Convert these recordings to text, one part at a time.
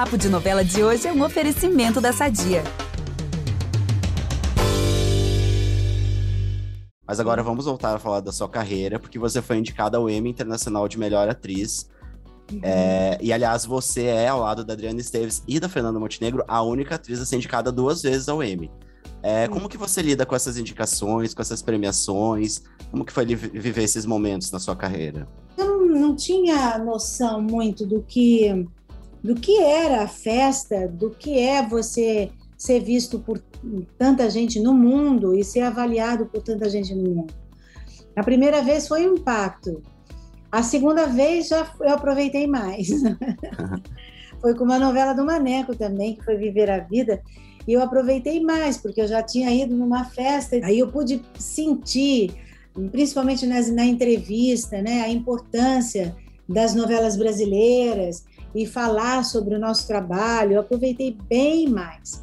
Papo de Novela de hoje é um oferecimento da Sadia. Mas agora vamos voltar a falar da sua carreira, porque você foi indicada ao Emmy Internacional de Melhor Atriz. Uhum. É, e, aliás, você é, ao lado da Adriana Esteves e da Fernanda Montenegro, a única atriz a ser indicada duas vezes ao Emmy. É, como que você lida com essas indicações, com essas premiações? Como que foi viver esses momentos na sua carreira? Eu não tinha noção muito do que do que era a festa, do que é você ser visto por tanta gente no mundo e ser avaliado por tanta gente no mundo. A primeira vez foi um impacto. A segunda vez já eu aproveitei mais. foi com uma novela do Maneco também, que foi Viver a Vida, e eu aproveitei mais, porque eu já tinha ido numa festa, aí eu pude sentir, principalmente nas, na entrevista, né, a importância das novelas brasileiras e falar sobre o nosso trabalho. Eu aproveitei bem mais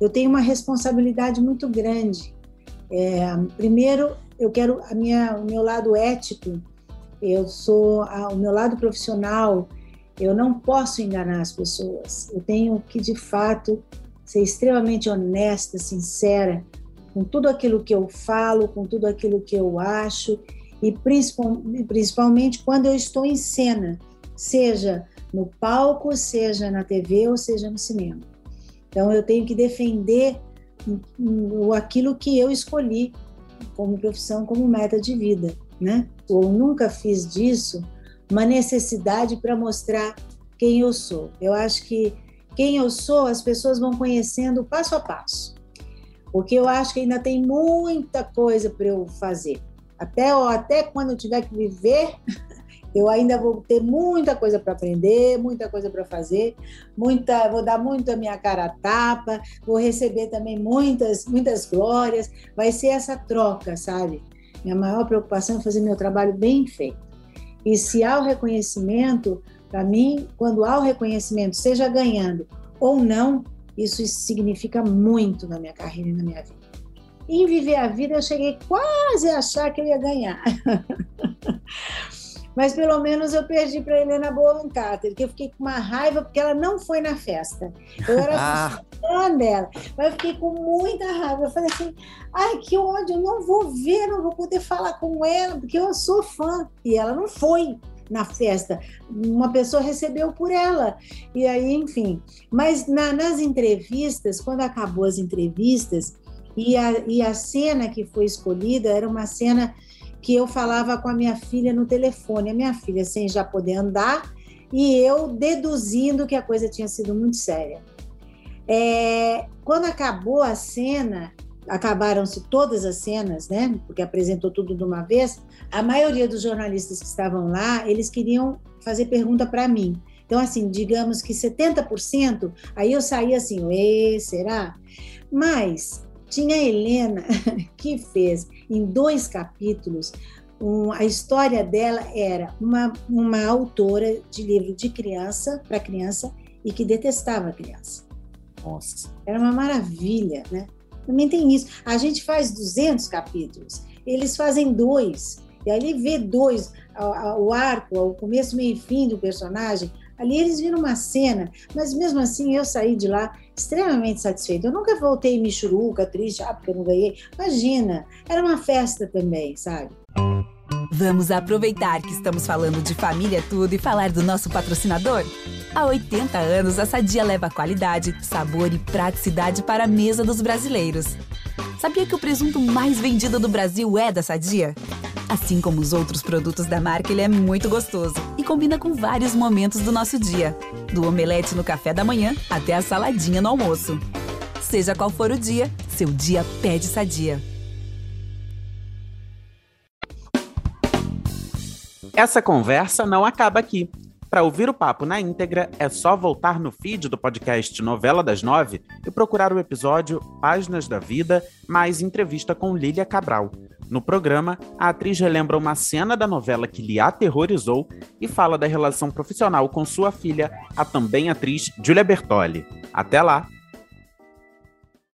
eu tenho uma responsabilidade muito grande. É, primeiro, eu quero a minha, o meu lado ético, eu sou a, o meu lado profissional. Eu não posso enganar as pessoas. Eu tenho que, de fato, ser extremamente honesta, sincera com tudo aquilo que eu falo, com tudo aquilo que eu acho e principalmente quando eu estou em cena, seja no palco, seja na TV ou seja no cinema. Então eu tenho que defender aquilo que eu escolhi como profissão, como meta de vida, né? Eu nunca fiz disso uma necessidade para mostrar quem eu sou. Eu acho que quem eu sou as pessoas vão conhecendo passo a passo. Porque eu acho que ainda tem muita coisa para eu fazer. Até, até quando eu tiver que viver eu ainda vou ter muita coisa para aprender, muita coisa para fazer, muita, vou dar muito a minha cara a tapa, vou receber também muitas, muitas glórias. Vai ser essa troca, sabe? Minha maior preocupação é fazer meu trabalho bem feito. E se há o reconhecimento, para mim, quando há o reconhecimento, seja ganhando ou não, isso significa muito na minha carreira e na minha vida. Em viver a vida, eu cheguei quase a achar que eu ia ganhar. mas pelo menos eu perdi para Helena Bonham Carter, que eu fiquei com uma raiva porque ela não foi na festa. Eu era ah. fã dela, mas eu fiquei com muita raiva. Eu falei assim: ai, que ódio, eu não vou ver, não vou poder falar com ela, porque eu sou fã. E ela não foi na festa. Uma pessoa recebeu por ela. E aí, enfim. Mas na, nas entrevistas, quando acabou as entrevistas, e a, e a cena que foi escolhida era uma cena que eu falava com a minha filha no telefone, a minha filha sem já poder andar e eu deduzindo que a coisa tinha sido muito séria. É, quando acabou a cena, acabaram-se todas as cenas, né? Porque apresentou tudo de uma vez. A maioria dos jornalistas que estavam lá, eles queriam fazer pergunta para mim. Então, assim, digamos que 70%, aí eu saí assim, será? Mas tinha a Helena que fez em dois capítulos. Um, a história dela era uma, uma autora de livro de criança para criança e que detestava a criança. Nossa. Era uma maravilha, né? Também tem isso. A gente faz 200 capítulos, eles fazem dois. E ali vê dois, o arco, o começo, meio e fim do personagem, Ali eles viram uma cena, mas mesmo assim eu saí de lá extremamente satisfeita. Eu nunca voltei michuruca, triste, ah, porque eu não ganhei. Imagina, era uma festa também, sabe? Vamos aproveitar que estamos falando de família tudo e falar do nosso patrocinador? Há 80 anos, a Sadia leva qualidade, sabor e praticidade para a mesa dos brasileiros. Sabia que o presunto mais vendido do Brasil é da Sadia? Assim como os outros produtos da marca, ele é muito gostoso combina com vários momentos do nosso dia, do omelete no café da manhã até a saladinha no almoço. Seja qual for o dia, seu dia pede sadia. Essa conversa não acaba aqui. Para ouvir o papo na íntegra, é só voltar no feed do podcast Novela das Nove e procurar o episódio Páginas da Vida mais entrevista com Lília Cabral. No programa, a atriz relembra uma cena da novela que lhe aterrorizou e fala da relação profissional com sua filha, a também atriz Julia Bertoli. Até lá!